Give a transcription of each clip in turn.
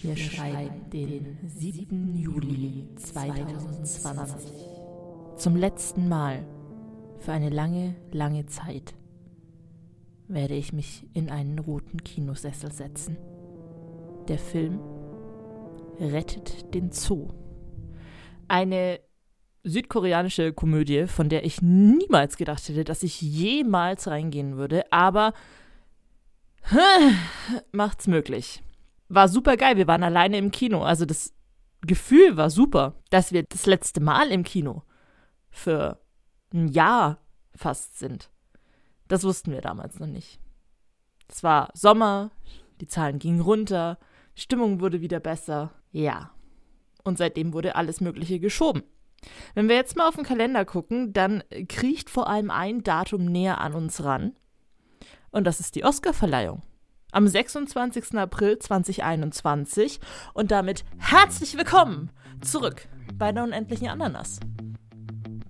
Wir schreiben den 7. Juli 2020. Zum letzten Mal für eine lange, lange Zeit werde ich mich in einen roten Kinosessel setzen. Der Film Rettet den Zoo. Eine südkoreanische Komödie, von der ich niemals gedacht hätte, dass ich jemals reingehen würde, aber macht's möglich. War super geil, wir waren alleine im Kino, also das Gefühl war super, dass wir das letzte Mal im Kino für ein Jahr fast sind. Das wussten wir damals noch nicht. Es war Sommer, die Zahlen gingen runter, Stimmung wurde wieder besser. Ja. Und seitdem wurde alles Mögliche geschoben. Wenn wir jetzt mal auf den Kalender gucken, dann kriecht vor allem ein Datum näher an uns ran. Und das ist die Oscarverleihung. Am 26. April 2021. Und damit herzlich willkommen zurück bei der unendlichen Ananas.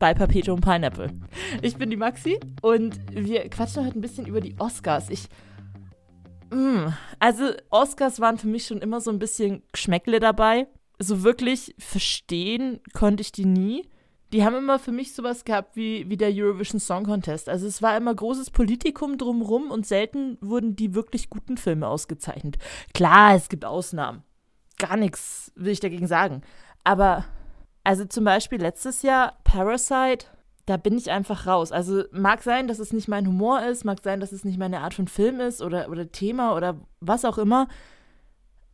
Bei Perpetuum Pineapple. Ich bin die Maxi und wir quatschen heute ein bisschen über die Oscars. Ich. Mh, mm, also, Oscars waren für mich schon immer so ein bisschen Geschmäckle dabei so wirklich verstehen konnte ich die nie. Die haben immer für mich sowas gehabt wie, wie der Eurovision Song Contest. Also es war immer großes Politikum drumrum und selten wurden die wirklich guten Filme ausgezeichnet. Klar, es gibt Ausnahmen. Gar nichts will ich dagegen sagen. Aber, also zum Beispiel letztes Jahr Parasite, da bin ich einfach raus. Also mag sein, dass es nicht mein Humor ist, mag sein, dass es nicht meine Art von Film ist oder, oder Thema oder was auch immer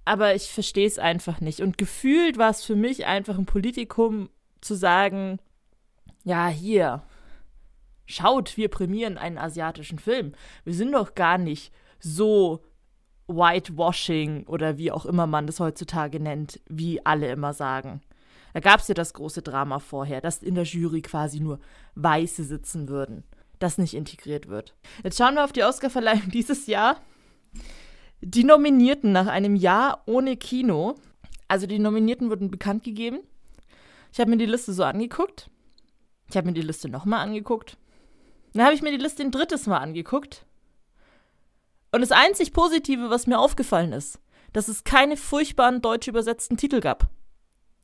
aber ich verstehe es einfach nicht. Und gefühlt war es für mich einfach ein Politikum zu sagen, ja, hier, schaut, wir prämieren einen asiatischen Film. Wir sind doch gar nicht so whitewashing oder wie auch immer man das heutzutage nennt, wie alle immer sagen. Da gab es ja das große Drama vorher, dass in der Jury quasi nur Weiße sitzen würden, das nicht integriert wird. Jetzt schauen wir auf die Oscarverleihung dieses Jahr. Die Nominierten nach einem Jahr ohne Kino, also die Nominierten wurden bekannt gegeben. Ich habe mir die Liste so angeguckt. Ich habe mir die Liste nochmal angeguckt. Dann habe ich mir die Liste ein drittes Mal angeguckt. Und das einzig Positive, was mir aufgefallen ist, dass es keine furchtbaren deutsch übersetzten Titel gab.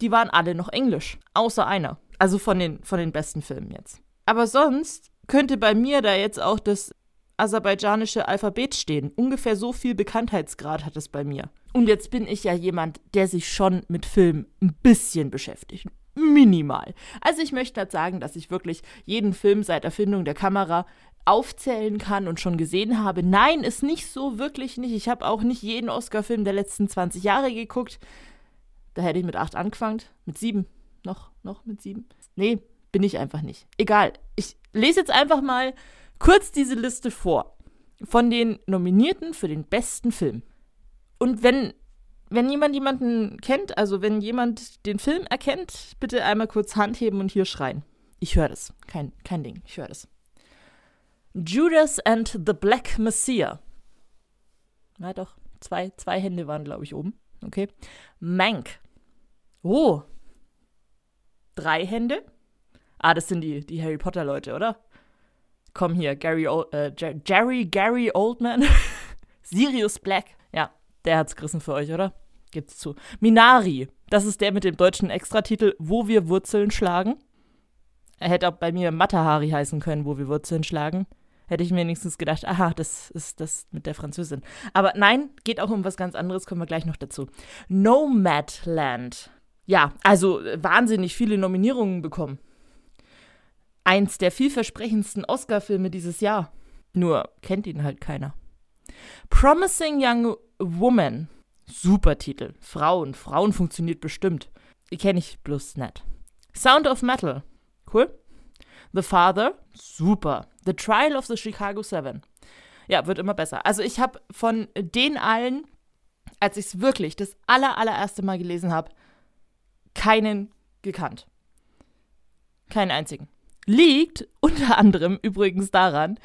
Die waren alle noch Englisch, außer einer. Also von den, von den besten Filmen jetzt. Aber sonst könnte bei mir da jetzt auch das aserbaidschanische Alphabet stehen. Ungefähr so viel Bekanntheitsgrad hat es bei mir. Und jetzt bin ich ja jemand, der sich schon mit Film ein bisschen beschäftigt. Minimal. Also ich möchte halt sagen, dass ich wirklich jeden Film seit Erfindung der Kamera aufzählen kann und schon gesehen habe. Nein, ist nicht so, wirklich nicht. Ich habe auch nicht jeden Oscar-Film der letzten 20 Jahre geguckt. Da hätte ich mit acht angefangen. Mit sieben. Noch, noch mit sieben. Nee, bin ich einfach nicht. Egal. Ich lese jetzt einfach mal kurz diese Liste vor von den Nominierten für den besten Film. Und wenn, wenn jemand jemanden kennt, also wenn jemand den Film erkennt, bitte einmal kurz Hand heben und hier schreien. Ich höre das. Kein, kein Ding. Ich höre das. Judas and the Black Messiah. Na doch, zwei, zwei Hände waren, glaube ich, oben. Okay. Mank. Oh. Drei Hände? Ah, das sind die, die Harry Potter-Leute, oder? komm hier, Gary, äh, Jerry, Gary Oldman, Sirius Black. Ja, der hat's gerissen für euch, oder? Gibt's zu. Minari, das ist der mit dem deutschen Extratitel Wo wir Wurzeln schlagen. Er hätte auch bei mir Matahari heißen können, Wo wir Wurzeln schlagen. Hätte ich mir wenigstens gedacht, aha, das ist das mit der Französin. Aber nein, geht auch um was ganz anderes, kommen wir gleich noch dazu. Nomadland. Ja, also wahnsinnig viele Nominierungen bekommen eins der vielversprechendsten Oscar-Filme dieses Jahr. Nur kennt ihn halt keiner. Promising Young Woman. Super Titel. Frauen. Frauen funktioniert bestimmt. Die kenne ich bloß nicht. Sound of Metal. Cool. The Father. Super. The Trial of the Chicago Seven. Ja, wird immer besser. Also ich habe von den allen, als ich es wirklich das aller, allererste Mal gelesen habe, keinen gekannt. Keinen einzigen. Liegt unter anderem übrigens daran,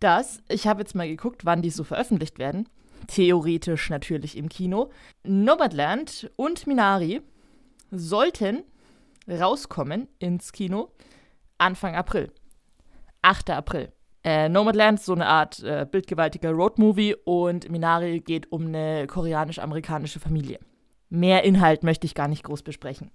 dass, ich habe jetzt mal geguckt, wann die so veröffentlicht werden, theoretisch natürlich im Kino, Nomadland und Minari sollten rauskommen ins Kino Anfang April. 8. April. Äh, Nomadland ist so eine Art äh, bildgewaltiger Roadmovie und Minari geht um eine koreanisch-amerikanische Familie. mehr Inhalt möchte ich gar nicht groß besprechen.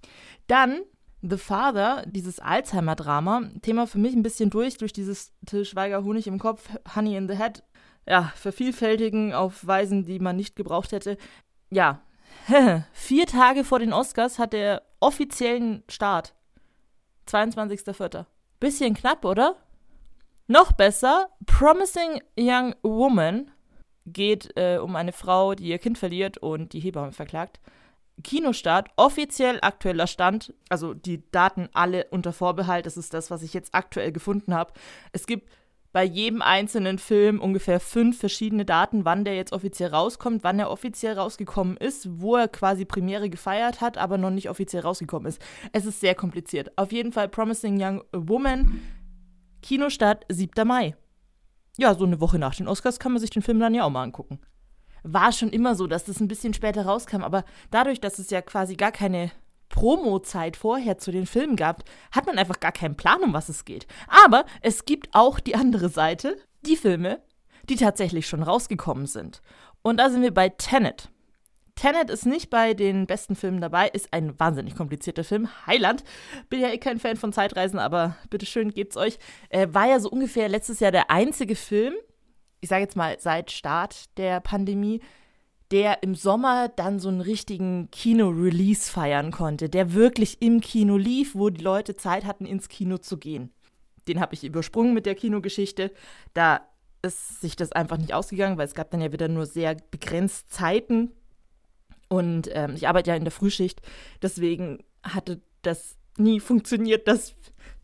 Dann The Father, dieses Alzheimer-Drama, Thema für mich ein bisschen durch, durch dieses Till Schweiger Honig im Kopf, Honey in the Head. Ja, vervielfältigen auf Weisen, die man nicht gebraucht hätte. Ja, vier Tage vor den Oscars hat der offiziellen Start. 22.04. Bisschen knapp, oder? Noch besser, Promising Young Woman geht äh, um eine Frau, die ihr Kind verliert und die Hebamme verklagt. Kinostart, offiziell aktueller Stand, also die Daten alle unter Vorbehalt, das ist das, was ich jetzt aktuell gefunden habe. Es gibt bei jedem einzelnen Film ungefähr fünf verschiedene Daten, wann der jetzt offiziell rauskommt, wann er offiziell rausgekommen ist, wo er quasi Premiere gefeiert hat, aber noch nicht offiziell rausgekommen ist. Es ist sehr kompliziert. Auf jeden Fall Promising Young Woman, Kinostart 7. Mai. Ja, so eine Woche nach den Oscars kann man sich den Film dann ja auch mal angucken war schon immer so, dass das ein bisschen später rauskam. Aber dadurch, dass es ja quasi gar keine Promo-Zeit vorher zu den Filmen gab, hat man einfach gar keinen Plan, um was es geht. Aber es gibt auch die andere Seite, die Filme, die tatsächlich schon rausgekommen sind. Und da sind wir bei Tenet. Tenet ist nicht bei den besten Filmen dabei, ist ein wahnsinnig komplizierter Film. Heiland. Bin ja eh kein Fan von Zeitreisen, aber bitteschön, gebt's euch. Äh, war ja so ungefähr letztes Jahr der einzige Film, ich sage jetzt mal seit Start der Pandemie, der im Sommer dann so einen richtigen Kino-Release feiern konnte, der wirklich im Kino lief, wo die Leute Zeit hatten, ins Kino zu gehen. Den habe ich übersprungen mit der Kinogeschichte. Da ist sich das einfach nicht ausgegangen, weil es gab dann ja wieder nur sehr begrenzt Zeiten. Und ähm, ich arbeite ja in der Frühschicht, deswegen hatte das nie funktioniert, dass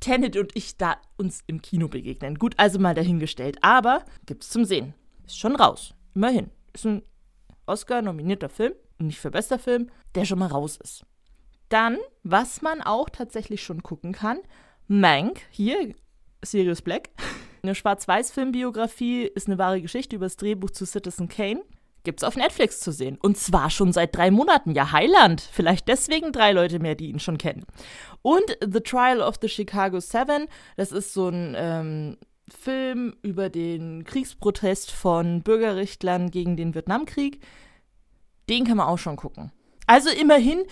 Tenet und ich da uns im Kino begegnen. Gut, also mal dahingestellt. Aber gibt's zum Sehen. Ist schon raus. Immerhin. Ist ein Oscar-nominierter Film, nicht für bester Film, der schon mal raus ist. Dann, was man auch tatsächlich schon gucken kann, Mank, hier, Sirius Black. Eine Schwarz-Weiß-Filmbiografie ist eine wahre Geschichte über das Drehbuch zu Citizen Kane gibt's auf Netflix zu sehen. Und zwar schon seit drei Monaten. Ja, Highland. Vielleicht deswegen drei Leute mehr, die ihn schon kennen. Und The Trial of the Chicago Seven. Das ist so ein ähm, Film über den Kriegsprotest von Bürgerrichtlern gegen den Vietnamkrieg. Den kann man auch schon gucken. Also immerhin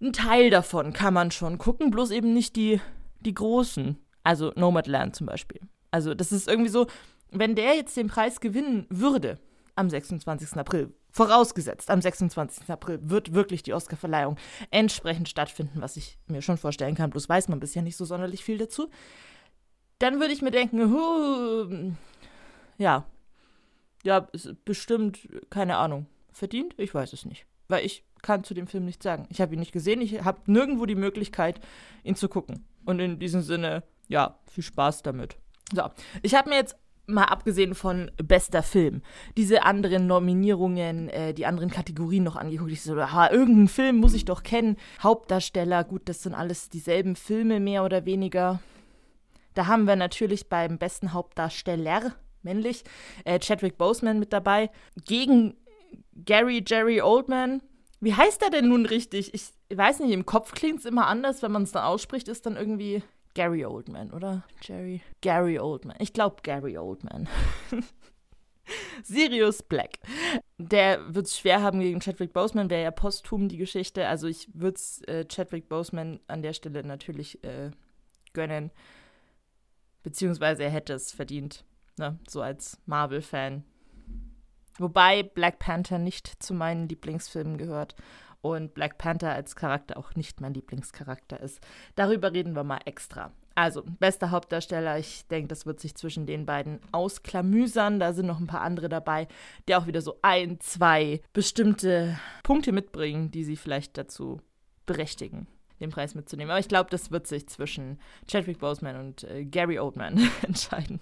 ein Teil davon kann man schon gucken, bloß eben nicht die, die großen. Also Nomadland zum Beispiel. Also das ist irgendwie so, wenn der jetzt den Preis gewinnen würde, am 26. April. Vorausgesetzt, am 26. April wird wirklich die Oscarverleihung entsprechend stattfinden, was ich mir schon vorstellen kann. Bloß weiß man bisher nicht so sonderlich viel dazu. Dann würde ich mir denken, huh, ja, ja, bestimmt, keine Ahnung, verdient? Ich weiß es nicht. Weil ich kann zu dem Film nichts sagen. Ich habe ihn nicht gesehen, ich habe nirgendwo die Möglichkeit, ihn zu gucken. Und in diesem Sinne, ja, viel Spaß damit. So, ich habe mir jetzt mal abgesehen von bester Film, diese anderen Nominierungen, äh, die anderen Kategorien noch angeguckt. Ich so, aha, irgendeinen Film muss ich doch kennen. Hauptdarsteller, gut, das sind alles dieselben Filme, mehr oder weniger. Da haben wir natürlich beim besten Hauptdarsteller, männlich, äh, Chadwick Boseman mit dabei. Gegen Gary Jerry Oldman. Wie heißt er denn nun richtig? Ich weiß nicht, im Kopf klingt es immer anders, wenn man es dann ausspricht, ist dann irgendwie Gary Oldman, oder? Jerry? Gary Oldman. Ich glaube Gary Oldman. Sirius Black. Der wird es schwer haben gegen Chadwick Boseman, wäre ja posthum die Geschichte. Also ich würde es äh, Chadwick Boseman an der Stelle natürlich äh, gönnen. Beziehungsweise er hätte es verdient, ne? so als Marvel-Fan. Wobei Black Panther nicht zu meinen Lieblingsfilmen gehört und Black Panther als Charakter auch nicht mein Lieblingscharakter ist. Darüber reden wir mal extra. Also, bester Hauptdarsteller, ich denke, das wird sich zwischen den beiden ausklamüsern. Da sind noch ein paar andere dabei, die auch wieder so ein, zwei bestimmte Punkte mitbringen, die sie vielleicht dazu berechtigen, den Preis mitzunehmen. Aber ich glaube, das wird sich zwischen Chadwick Boseman und äh, Gary Oldman entscheiden.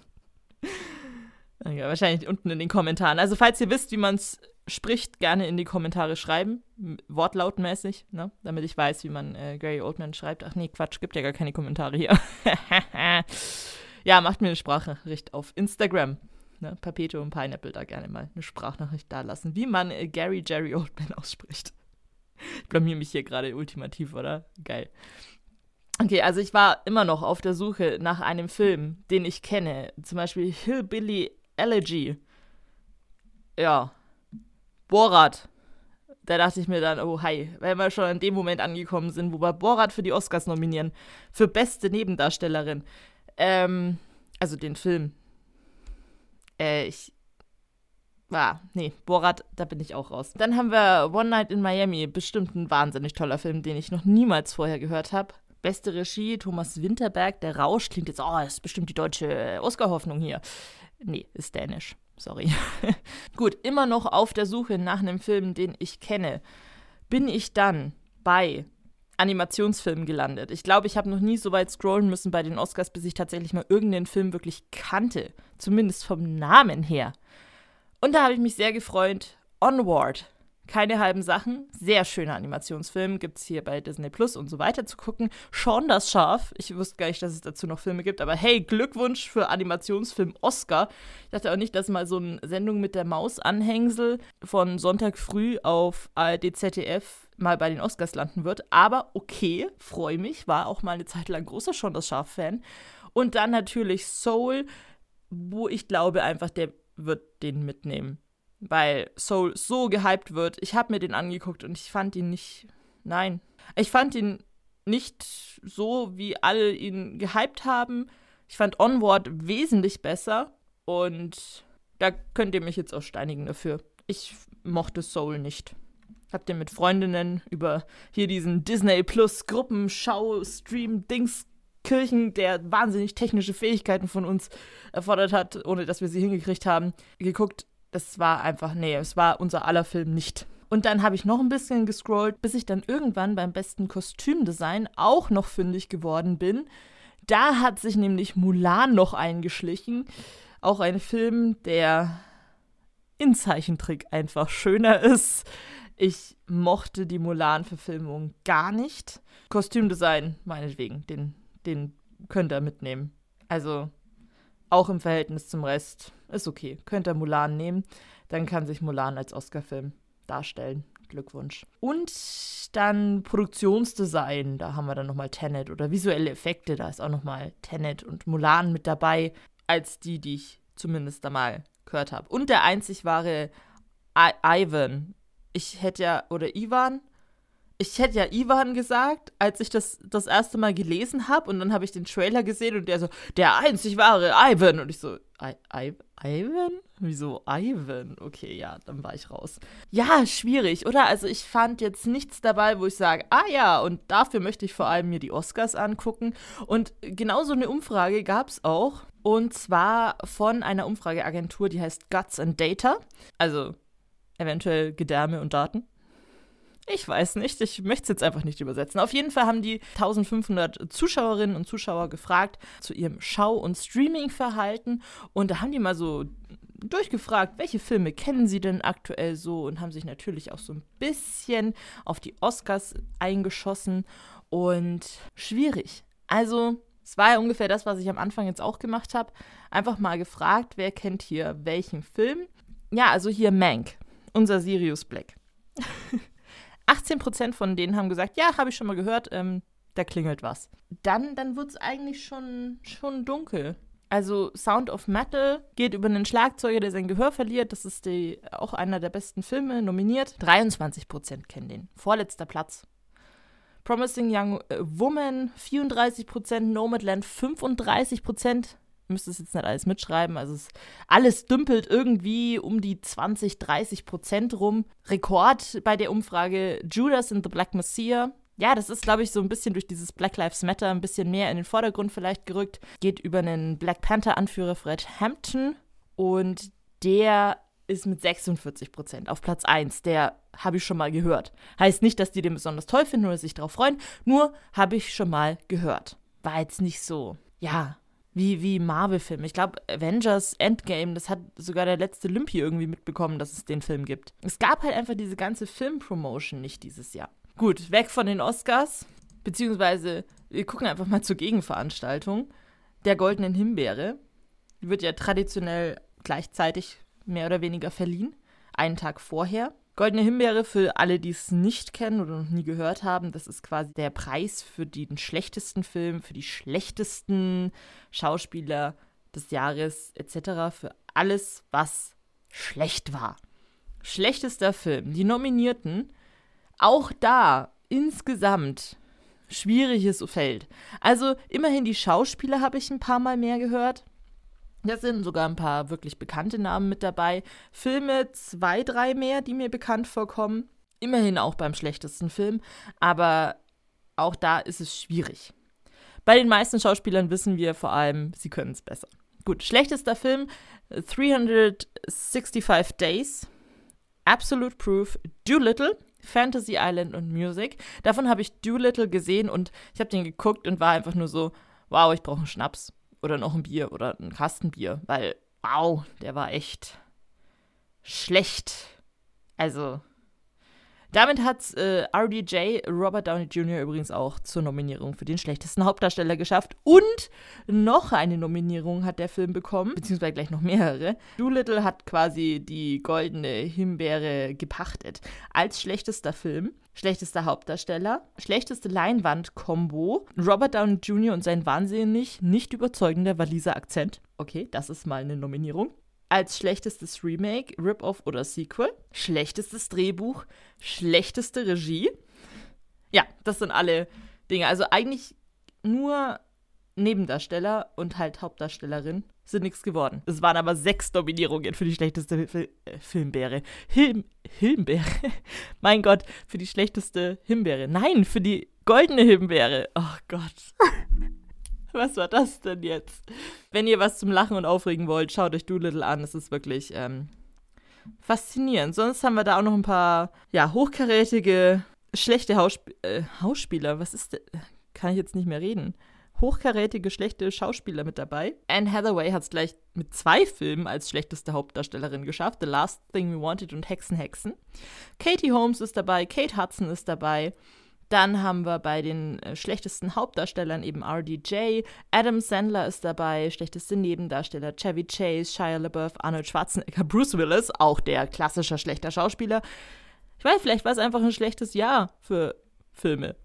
Ja, wahrscheinlich unten in den Kommentaren. Also, falls ihr wisst, wie man es spricht, gerne in die Kommentare schreiben, wortlautmäßig, ne? damit ich weiß, wie man äh, Gary Oldman schreibt. Ach nee, Quatsch, gibt ja gar keine Kommentare hier. ja, macht mir eine Sprachnachricht auf Instagram. Ne? Papeto und Pineapple da gerne mal eine Sprachnachricht da lassen, wie man äh, Gary Jerry Oldman ausspricht. Ich blamier mich hier gerade ultimativ, oder? Geil. Okay, also ich war immer noch auf der Suche nach einem Film, den ich kenne. Zum Beispiel Hillbilly Elegy. Ja, Borat. da dachte ich mir dann, oh hi, wenn wir schon an dem Moment angekommen sind, wo wir Borat für die Oscars nominieren, für beste Nebendarstellerin. Ähm, also den Film. Äh, ich. Ah, nee, Borat, da bin ich auch raus. Dann haben wir One Night in Miami, bestimmt ein wahnsinnig toller Film, den ich noch niemals vorher gehört habe. Beste Regie, Thomas Winterberg, Der Rausch klingt jetzt, oh, das ist bestimmt die deutsche Oscar-Hoffnung hier. Nee, ist dänisch. Sorry. Gut, immer noch auf der Suche nach einem Film, den ich kenne. Bin ich dann bei Animationsfilmen gelandet. Ich glaube, ich habe noch nie so weit scrollen müssen bei den Oscars, bis ich tatsächlich mal irgendeinen Film wirklich kannte. Zumindest vom Namen her. Und da habe ich mich sehr gefreut. Onward keine halben Sachen. Sehr schöner Animationsfilm. Gibt es hier bei Disney Plus und so weiter zu gucken. Sean das Schaf. Ich wusste gar nicht, dass es dazu noch Filme gibt. Aber hey, Glückwunsch für Animationsfilm Oscar. Ich dachte auch nicht, dass mal so eine Sendung mit der Maus-Anhängsel von Sonntag früh auf ARD ZDF mal bei den Oscars landen wird. Aber okay, freue mich. War auch mal eine Zeit lang großer Sean das Schaf-Fan. Und dann natürlich Soul, wo ich glaube einfach, der wird den mitnehmen weil Soul so gehypt wird. Ich habe mir den angeguckt und ich fand ihn nicht. Nein. Ich fand ihn nicht so, wie alle ihn gehypt haben. Ich fand Onward wesentlich besser und da könnt ihr mich jetzt auch steinigen dafür. Ich mochte Soul nicht. Hab den mit Freundinnen über hier diesen Disney Plus Gruppenschau-Stream Dings Kirchen, der wahnsinnig technische Fähigkeiten von uns erfordert hat, ohne dass wir sie hingekriegt haben, geguckt es war einfach, nee, es war unser aller Film nicht. Und dann habe ich noch ein bisschen gescrollt, bis ich dann irgendwann beim besten Kostümdesign auch noch fündig geworden bin. Da hat sich nämlich Mulan noch eingeschlichen. Auch ein Film, der in Zeichentrick einfach schöner ist. Ich mochte die Mulan-Verfilmung gar nicht. Kostümdesign, meinetwegen, den, den könnt ihr mitnehmen. Also auch im Verhältnis zum Rest ist okay. Könnt ihr Mulan nehmen. Dann kann sich Mulan als Oscar-Film darstellen. Glückwunsch. Und dann Produktionsdesign, da haben wir dann nochmal Tenet oder visuelle Effekte, da ist auch nochmal Tenet und Mulan mit dabei, als die, die ich zumindest da mal gehört habe. Und der einzig wahre I Ivan. Ich hätte ja, oder Ivan, ich hätte ja Ivan gesagt, als ich das das erste Mal gelesen habe und dann habe ich den Trailer gesehen und der so, der einzig wahre Ivan. Und ich so, I, I, Ivan? Wieso Ivan? Okay, ja, dann war ich raus. Ja, schwierig, oder? Also ich fand jetzt nichts dabei, wo ich sage, ah ja, und dafür möchte ich vor allem mir die Oscars angucken. Und genauso eine Umfrage gab es auch. Und zwar von einer Umfrageagentur, die heißt Guts and Data. Also eventuell Gedärme und Daten. Ich weiß nicht, ich möchte es jetzt einfach nicht übersetzen. Auf jeden Fall haben die 1500 Zuschauerinnen und Zuschauer gefragt zu ihrem Schau- und Streaming-Verhalten und da haben die mal so durchgefragt, welche Filme kennen sie denn aktuell so und haben sich natürlich auch so ein bisschen auf die Oscars eingeschossen und schwierig. Also, es war ja ungefähr das, was ich am Anfang jetzt auch gemacht habe. Einfach mal gefragt, wer kennt hier welchen Film? Ja, also hier Mank, unser Sirius Black. 18% von denen haben gesagt, ja, habe ich schon mal gehört, ähm, da klingelt was. Dann, dann wird es eigentlich schon, schon dunkel. Also Sound of Metal geht über einen Schlagzeuger, der sein Gehör verliert. Das ist die, auch einer der besten Filme, nominiert. 23% kennen den. Vorletzter Platz. Promising Young Woman 34% Nomadland 35 müsste es jetzt nicht alles mitschreiben. Also es, alles dümpelt irgendwie um die 20, 30 Prozent rum. Rekord bei der Umfrage Judas and the Black Messiah. Ja, das ist, glaube ich, so ein bisschen durch dieses Black Lives Matter ein bisschen mehr in den Vordergrund vielleicht gerückt. Geht über einen Black Panther-Anführer Fred Hampton. Und der ist mit 46 Prozent auf Platz 1. Der habe ich schon mal gehört. Heißt nicht, dass die den besonders toll finden oder sich darauf freuen. Nur habe ich schon mal gehört. War jetzt nicht so, ja, wie, wie Marvel-Filme. Ich glaube, Avengers Endgame, das hat sogar der letzte Lympi irgendwie mitbekommen, dass es den Film gibt. Es gab halt einfach diese ganze Film-Promotion nicht dieses Jahr. Gut, weg von den Oscars, beziehungsweise wir gucken einfach mal zur Gegenveranstaltung der Goldenen Himbeere. Die wird ja traditionell gleichzeitig mehr oder weniger verliehen, einen Tag vorher. Goldene Himbeere, für alle, die es nicht kennen oder noch nie gehört haben, das ist quasi der Preis für den schlechtesten Film, für die schlechtesten Schauspieler des Jahres etc. Für alles, was schlecht war. Schlechtester Film. Die Nominierten Auch da insgesamt schwieriges Feld. Also immerhin die Schauspieler habe ich ein paar Mal mehr gehört. Da sind sogar ein paar wirklich bekannte Namen mit dabei. Filme zwei, drei mehr, die mir bekannt vorkommen. Immerhin auch beim schlechtesten Film. Aber auch da ist es schwierig. Bei den meisten Schauspielern wissen wir vor allem, sie können es besser. Gut, schlechtester Film 365 Days, Absolute Proof, Doolittle, Fantasy Island und Music. Davon habe ich Doolittle gesehen und ich habe den geguckt und war einfach nur so, wow, ich brauche einen Schnaps oder noch ein Bier oder ein Kastenbier, weil, wow, der war echt schlecht. Also, damit hat äh, RDJ Robert Downey Jr. übrigens auch zur Nominierung für den schlechtesten Hauptdarsteller geschafft. Und noch eine Nominierung hat der Film bekommen, beziehungsweise gleich noch mehrere. Doolittle hat quasi die goldene Himbeere gepachtet. Als schlechtester Film, schlechtester Hauptdarsteller, schlechteste Leinwand-Kombo, Robert Downey Jr. und sein wahnsinnig nicht überzeugender Waliser Akzent. Okay, das ist mal eine Nominierung als schlechtestes Remake, Rip-Off oder Sequel, schlechtestes Drehbuch, schlechteste Regie. Ja, das sind alle Dinge. Also eigentlich nur Nebendarsteller und halt Hauptdarstellerin sind nichts geworden. Es waren aber sechs Nominierungen für die schlechteste Fil äh, Filmbeere. Hilm Hilmbeere? mein Gott, für die schlechteste Himbeere. Nein, für die goldene Himbeere. Oh Gott. Was war das denn jetzt? Wenn ihr was zum Lachen und Aufregen wollt, schaut euch Doolittle an. Es ist wirklich ähm, faszinierend. Sonst haben wir da auch noch ein paar, ja, hochkarätige, schlechte Hausp äh, Hausspieler. Was ist denn? Kann ich jetzt nicht mehr reden. Hochkarätige, schlechte Schauspieler mit dabei. Anne Hathaway hat es gleich mit zwei Filmen als schlechteste Hauptdarstellerin geschafft. The Last Thing We Wanted und Hexen, Hexen. Katie Holmes ist dabei, Kate Hudson ist dabei. Dann haben wir bei den äh, schlechtesten Hauptdarstellern eben RDJ, Adam Sandler ist dabei, schlechteste Nebendarsteller Chevy Chase, Shia LaBeouf, Arnold Schwarzenegger, Bruce Willis, auch der klassische schlechter Schauspieler. Ich weiß, vielleicht war es einfach ein schlechtes Jahr für Filme.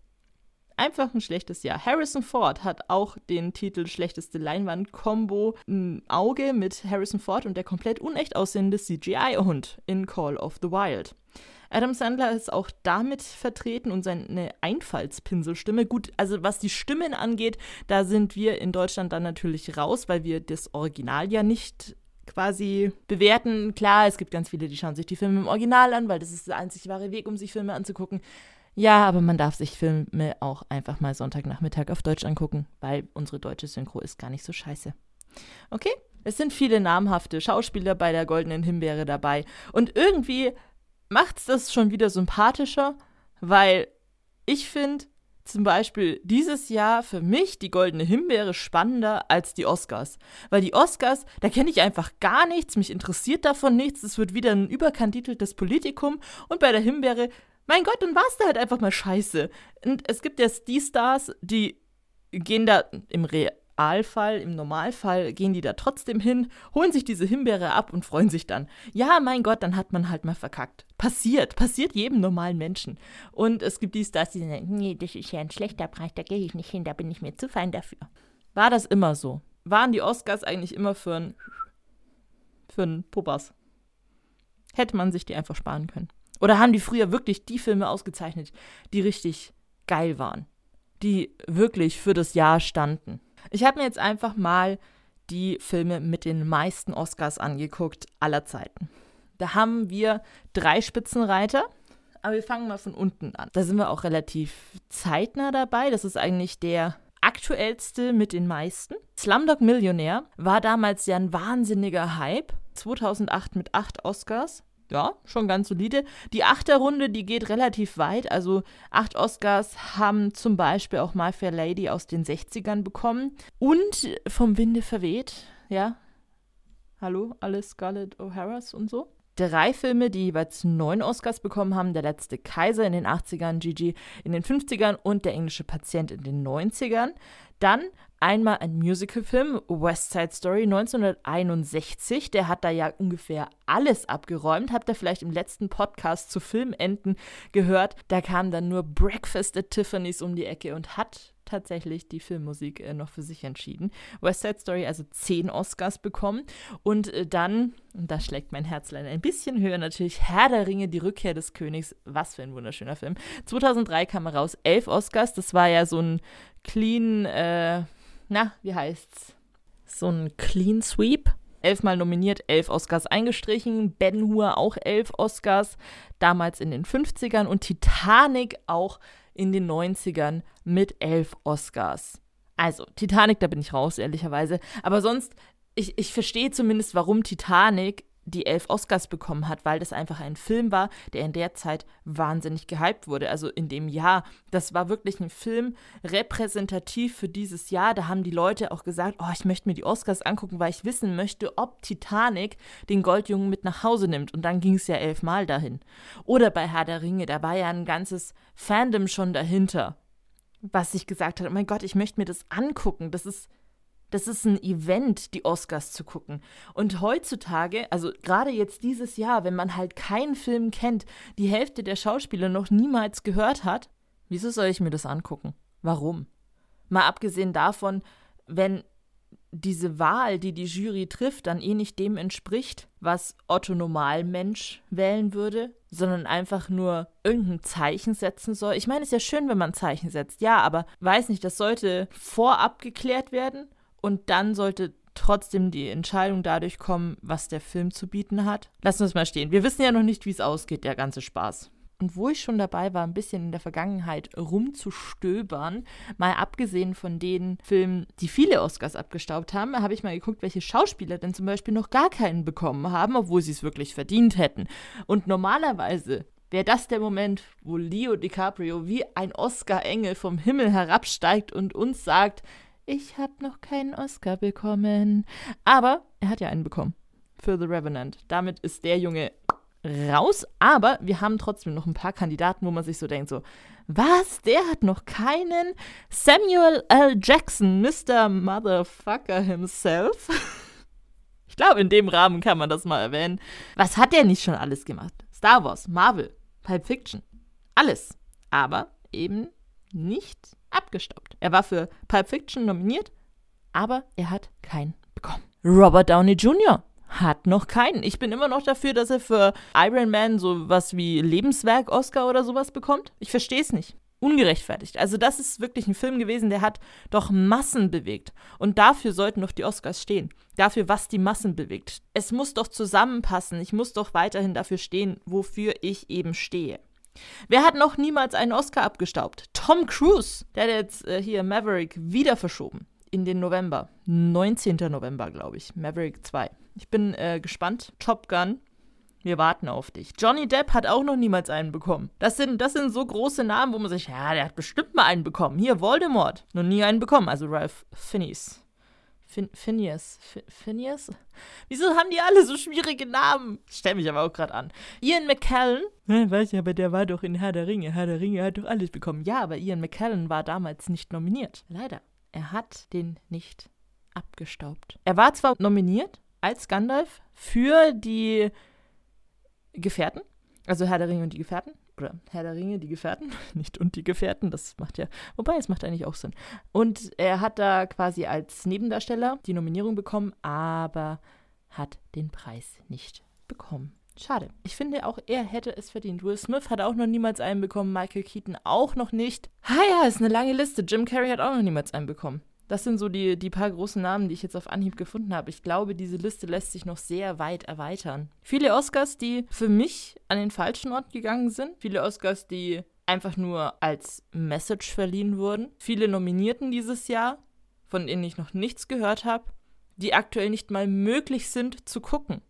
Einfach ein schlechtes Jahr. Harrison Ford hat auch den Titel schlechteste Leinwand-Kombo ein Auge mit Harrison Ford und der komplett unecht aussehende CGI-Hund in Call of the Wild. Adam Sandler ist auch damit vertreten und seine Einfallspinselstimme. Gut, also was die Stimmen angeht, da sind wir in Deutschland dann natürlich raus, weil wir das Original ja nicht quasi bewerten. Klar, es gibt ganz viele, die schauen sich die Filme im Original an, weil das ist der einzig wahre Weg, um sich Filme anzugucken. Ja, aber man darf sich Filme auch einfach mal Sonntagnachmittag auf Deutsch angucken, weil unsere deutsche Synchro ist gar nicht so scheiße. Okay? Es sind viele namhafte Schauspieler bei der Goldenen Himbeere dabei. Und irgendwie macht es das schon wieder sympathischer, weil ich finde zum Beispiel dieses Jahr für mich die Goldene Himbeere spannender als die Oscars. Weil die Oscars, da kenne ich einfach gar nichts, mich interessiert davon nichts, es wird wieder ein überkandideltes Politikum und bei der Himbeere, mein Gott, dann war es da halt einfach mal scheiße. Und es gibt ja die Stars, die gehen da im Real Realfall, im Normalfall gehen die da trotzdem hin, holen sich diese Himbeere ab und freuen sich dann. Ja, mein Gott, dann hat man halt mal verkackt. Passiert, passiert jedem normalen Menschen. Und es gibt die Stars, die sagen, nee, das ist ja ein schlechter Preis, da gehe ich nicht hin, da bin ich mir zu fein dafür. War das immer so? Waren die Oscars eigentlich immer für ein für ein Puppers? Hätte man sich die einfach sparen können. Oder haben die früher wirklich die Filme ausgezeichnet, die richtig geil waren? Die wirklich für das Jahr standen? Ich habe mir jetzt einfach mal die Filme mit den meisten Oscars angeguckt aller Zeiten. Da haben wir drei Spitzenreiter, aber wir fangen mal von unten an. Da sind wir auch relativ zeitnah dabei. Das ist eigentlich der aktuellste mit den meisten. Slumdog Millionär war damals ja ein wahnsinniger Hype. 2008 mit acht Oscars ja, schon ganz solide. Die Achterrunde, die geht relativ weit. Also acht Oscars haben zum Beispiel auch My Fair Lady aus den 60ern bekommen. Und vom Winde verweht, ja. Hallo, alle Scarlett O'Haras und so. Drei Filme, die jeweils neun Oscars bekommen haben. Der letzte Kaiser in den 80ern, Gigi in den 50ern und der englische Patient in den 90ern. Dann einmal ein Musicalfilm, West Side Story 1961. Der hat da ja ungefähr alles abgeräumt. Habt ihr vielleicht im letzten Podcast zu Filmenden gehört? Da kam dann nur Breakfast at Tiffany's um die Ecke und hat tatsächlich die Filmmusik äh, noch für sich entschieden. West Side Story also zehn Oscars bekommen und äh, dann, und da schlägt mein Herzlein ein bisschen höher, natürlich Herr der Ringe, die Rückkehr des Königs. Was für ein wunderschöner Film. 2003 kam er raus, elf Oscars. Das war ja so ein clean, äh, na, wie heißt's? So ein Clean Sweep elfmal nominiert, elf Oscars eingestrichen, Ben Hur auch elf Oscars, damals in den 50ern und Titanic auch in den 90ern mit elf Oscars. Also, Titanic, da bin ich raus, ehrlicherweise. Aber sonst, ich, ich verstehe zumindest, warum Titanic die elf Oscars bekommen hat, weil das einfach ein Film war, der in der Zeit wahnsinnig gehypt wurde. Also in dem Jahr. Das war wirklich ein Film repräsentativ für dieses Jahr. Da haben die Leute auch gesagt, oh, ich möchte mir die Oscars angucken, weil ich wissen möchte, ob Titanic den Goldjungen mit nach Hause nimmt. Und dann ging es ja elfmal dahin. Oder bei Herr der Ringe, da war ja ein ganzes Fandom schon dahinter, was sich gesagt hat, oh mein Gott, ich möchte mir das angucken. Das ist das ist ein Event, die Oscars zu gucken. Und heutzutage, also gerade jetzt dieses Jahr, wenn man halt keinen Film kennt, die Hälfte der Schauspieler noch niemals gehört hat, wieso soll ich mir das angucken? Warum? Mal abgesehen davon, wenn diese Wahl, die die Jury trifft, dann eh nicht dem entspricht, was Otto Normalmensch wählen würde, sondern einfach nur irgendein Zeichen setzen soll. Ich meine, es ist ja schön, wenn man Zeichen setzt, ja, aber weiß nicht, das sollte vorab geklärt werden und dann sollte trotzdem die Entscheidung dadurch kommen, was der Film zu bieten hat. Lassen wir es mal stehen. Wir wissen ja noch nicht, wie es ausgeht, der ganze Spaß. Und wo ich schon dabei war, ein bisschen in der Vergangenheit rumzustöbern, mal abgesehen von den Filmen, die viele Oscars abgestaubt haben, habe ich mal geguckt, welche Schauspieler denn zum Beispiel noch gar keinen bekommen haben, obwohl sie es wirklich verdient hätten. Und normalerweise wäre das der Moment, wo Leo DiCaprio wie ein Oscar-Engel vom Himmel herabsteigt und uns sagt, ich habe noch keinen Oscar bekommen. Aber er hat ja einen bekommen. Für The Revenant. Damit ist der Junge raus. Aber wir haben trotzdem noch ein paar Kandidaten, wo man sich so denkt, so, was? Der hat noch keinen? Samuel L. Jackson, Mr. Motherfucker himself. ich glaube, in dem Rahmen kann man das mal erwähnen. Was hat der nicht schon alles gemacht? Star Wars, Marvel, Pulp Fiction. Alles. Aber eben nicht abgestaubt. Er war für Pulp Fiction nominiert, aber er hat keinen bekommen. Robert Downey Jr. hat noch keinen. Ich bin immer noch dafür, dass er für Iron Man so was wie Lebenswerk Oscar oder sowas bekommt. Ich verstehe es nicht. Ungerechtfertigt. Also das ist wirklich ein Film gewesen, der hat doch Massen bewegt. Und dafür sollten doch die Oscars stehen. Dafür, was die Massen bewegt. Es muss doch zusammenpassen. Ich muss doch weiterhin dafür stehen, wofür ich eben stehe. Wer hat noch niemals einen Oscar abgestaubt? Tom Cruise. Der hat jetzt äh, hier Maverick wieder verschoben. In den November. 19. November, glaube ich. Maverick 2. Ich bin äh, gespannt. Top Gun. Wir warten auf dich. Johnny Depp hat auch noch niemals einen bekommen. Das sind, das sind so große Namen, wo man sich, ja, der hat bestimmt mal einen bekommen. Hier, Voldemort. Noch nie einen bekommen. Also Ralph Fiennes. Fin Phineas. Phineas? Wieso haben die alle so schwierige Namen? Stell mich aber auch gerade an. Ian McKellen. Ja, weiß ich, aber der war doch in Herr der Ringe. Herr der Ringe hat doch alles bekommen. Ja, aber Ian McKellen war damals nicht nominiert. Leider. Er hat den nicht abgestaubt. Er war zwar nominiert als Gandalf für die Gefährten, also Herr der Ringe und die Gefährten, oder Herr der Ringe, die Gefährten, nicht und die Gefährten, das macht ja, wobei es macht eigentlich auch Sinn. Und er hat da quasi als Nebendarsteller die Nominierung bekommen, aber hat den Preis nicht bekommen. Schade. Ich finde auch, er hätte es verdient. Will Smith hat auch noch niemals einen bekommen, Michael Keaton auch noch nicht. Ha ja, ist eine lange Liste. Jim Carrey hat auch noch niemals einen bekommen. Das sind so die, die paar großen Namen, die ich jetzt auf Anhieb gefunden habe. Ich glaube, diese Liste lässt sich noch sehr weit erweitern. Viele Oscars, die für mich an den falschen Ort gegangen sind. Viele Oscars, die einfach nur als Message verliehen wurden. Viele Nominierten dieses Jahr, von denen ich noch nichts gehört habe, die aktuell nicht mal möglich sind zu gucken.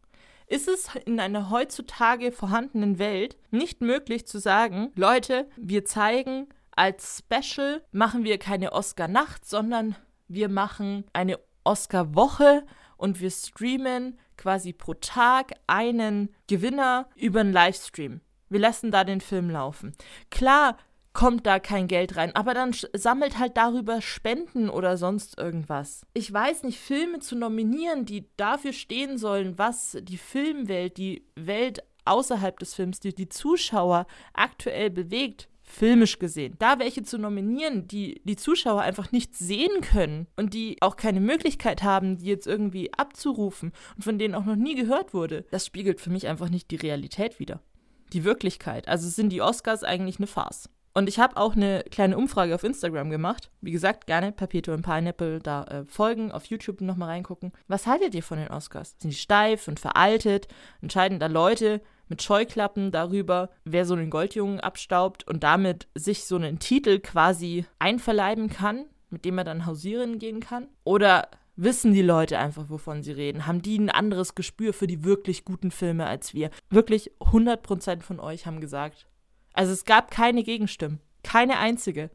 Ist es in einer heutzutage vorhandenen Welt nicht möglich zu sagen, Leute, wir zeigen als Special, machen wir keine Oscar-Nacht, sondern wir machen eine Oscar-Woche und wir streamen quasi pro Tag einen Gewinner über einen Livestream. Wir lassen da den Film laufen. Klar kommt da kein Geld rein, aber dann sammelt halt darüber Spenden oder sonst irgendwas. Ich weiß nicht, Filme zu nominieren, die dafür stehen sollen, was die Filmwelt, die Welt außerhalb des Films, die die Zuschauer aktuell bewegt, filmisch gesehen. Da welche zu nominieren, die die Zuschauer einfach nicht sehen können und die auch keine Möglichkeit haben, die jetzt irgendwie abzurufen und von denen auch noch nie gehört wurde, das spiegelt für mich einfach nicht die Realität wider. Die Wirklichkeit. Also sind die Oscars eigentlich eine Farce. Und ich habe auch eine kleine Umfrage auf Instagram gemacht. Wie gesagt, gerne Papito und Pineapple da äh, folgen, auf YouTube nochmal reingucken. Was haltet ihr von den Oscars? Sind die steif und veraltet? Entscheiden da Leute mit Scheuklappen darüber, wer so einen Goldjungen abstaubt und damit sich so einen Titel quasi einverleiben kann, mit dem er dann hausieren gehen kann? Oder wissen die Leute einfach, wovon sie reden? Haben die ein anderes Gespür für die wirklich guten Filme als wir? Wirklich 100% von euch haben gesagt, also es gab keine Gegenstimmen. Keine einzige.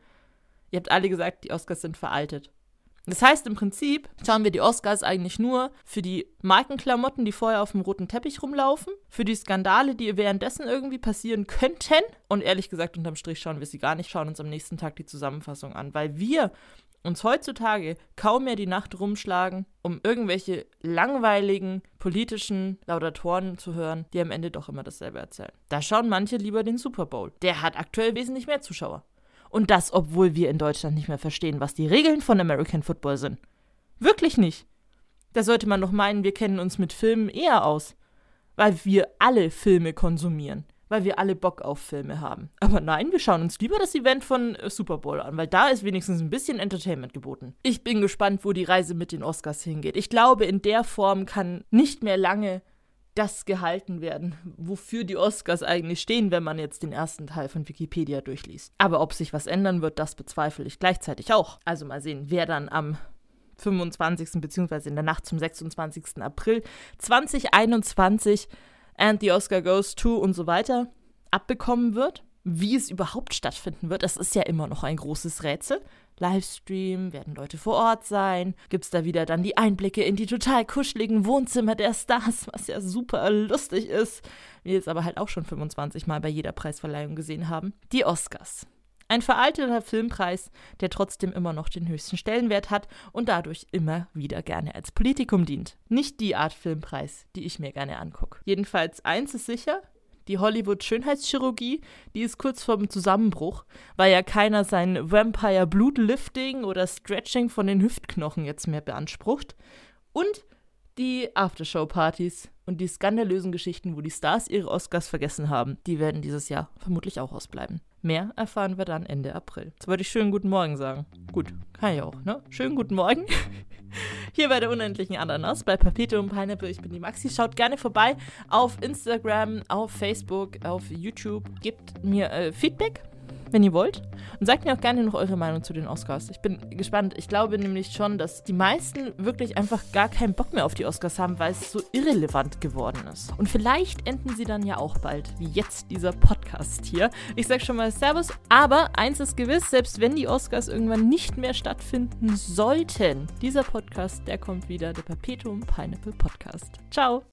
Ihr habt alle gesagt, die Oscars sind veraltet. Das heißt, im Prinzip schauen wir die Oscars eigentlich nur für die Markenklamotten, die vorher auf dem roten Teppich rumlaufen, für die Skandale, die währenddessen irgendwie passieren könnten. Und ehrlich gesagt, unterm Strich schauen wir sie gar nicht, schauen uns am nächsten Tag die Zusammenfassung an, weil wir uns heutzutage kaum mehr die Nacht rumschlagen, um irgendwelche langweiligen politischen Laudatoren zu hören, die am Ende doch immer dasselbe erzählen. Da schauen manche lieber den Super Bowl. Der hat aktuell wesentlich mehr Zuschauer. Und das, obwohl wir in Deutschland nicht mehr verstehen, was die Regeln von American Football sind. Wirklich nicht. Da sollte man doch meinen, wir kennen uns mit Filmen eher aus. Weil wir alle Filme konsumieren weil wir alle Bock auf Filme haben. Aber nein, wir schauen uns lieber das Event von äh, Super Bowl an, weil da ist wenigstens ein bisschen Entertainment geboten. Ich bin gespannt, wo die Reise mit den Oscars hingeht. Ich glaube, in der Form kann nicht mehr lange das gehalten werden, wofür die Oscars eigentlich stehen, wenn man jetzt den ersten Teil von Wikipedia durchliest. Aber ob sich was ändern wird, das bezweifle ich gleichzeitig auch. Also mal sehen, wer dann am 25. bzw. in der Nacht zum 26. April 2021 and the Oscar goes to und so weiter abbekommen wird. Wie es überhaupt stattfinden wird, das ist ja immer noch ein großes Rätsel. Livestream, werden Leute vor Ort sein? Gibt es da wieder dann die Einblicke in die total kuscheligen Wohnzimmer der Stars, was ja super lustig ist. Wir jetzt aber halt auch schon 25 Mal bei jeder Preisverleihung gesehen haben. Die Oscars. Ein veralteter Filmpreis, der trotzdem immer noch den höchsten Stellenwert hat und dadurch immer wieder gerne als Politikum dient. Nicht die Art Filmpreis, die ich mir gerne angucke. Jedenfalls eins ist sicher, die Hollywood-Schönheitschirurgie, die ist kurz vorm Zusammenbruch, weil ja keiner sein Vampire Blutlifting oder Stretching von den Hüftknochen jetzt mehr beansprucht. Und die Aftershow-Partys und die skandalösen Geschichten, wo die Stars ihre Oscars vergessen haben, die werden dieses Jahr vermutlich auch ausbleiben. Mehr erfahren wir dann Ende April. Jetzt wollte ich schönen guten Morgen sagen. Gut, kann ich auch, ne? Schönen guten Morgen. Hier bei der unendlichen Ananas bei Papito und Pineapple. Ich bin die Maxi. Schaut gerne vorbei auf Instagram, auf Facebook, auf YouTube. Gebt mir äh, Feedback wenn ihr wollt. Und sagt mir auch gerne noch eure Meinung zu den Oscars. Ich bin gespannt. Ich glaube nämlich schon, dass die meisten wirklich einfach gar keinen Bock mehr auf die Oscars haben, weil es so irrelevant geworden ist. Und vielleicht enden sie dann ja auch bald, wie jetzt dieser Podcast hier. Ich sag schon mal Servus, aber eins ist gewiss, selbst wenn die Oscars irgendwann nicht mehr stattfinden sollten, dieser Podcast, der kommt wieder, der Perpetuum Pineapple Podcast. Ciao!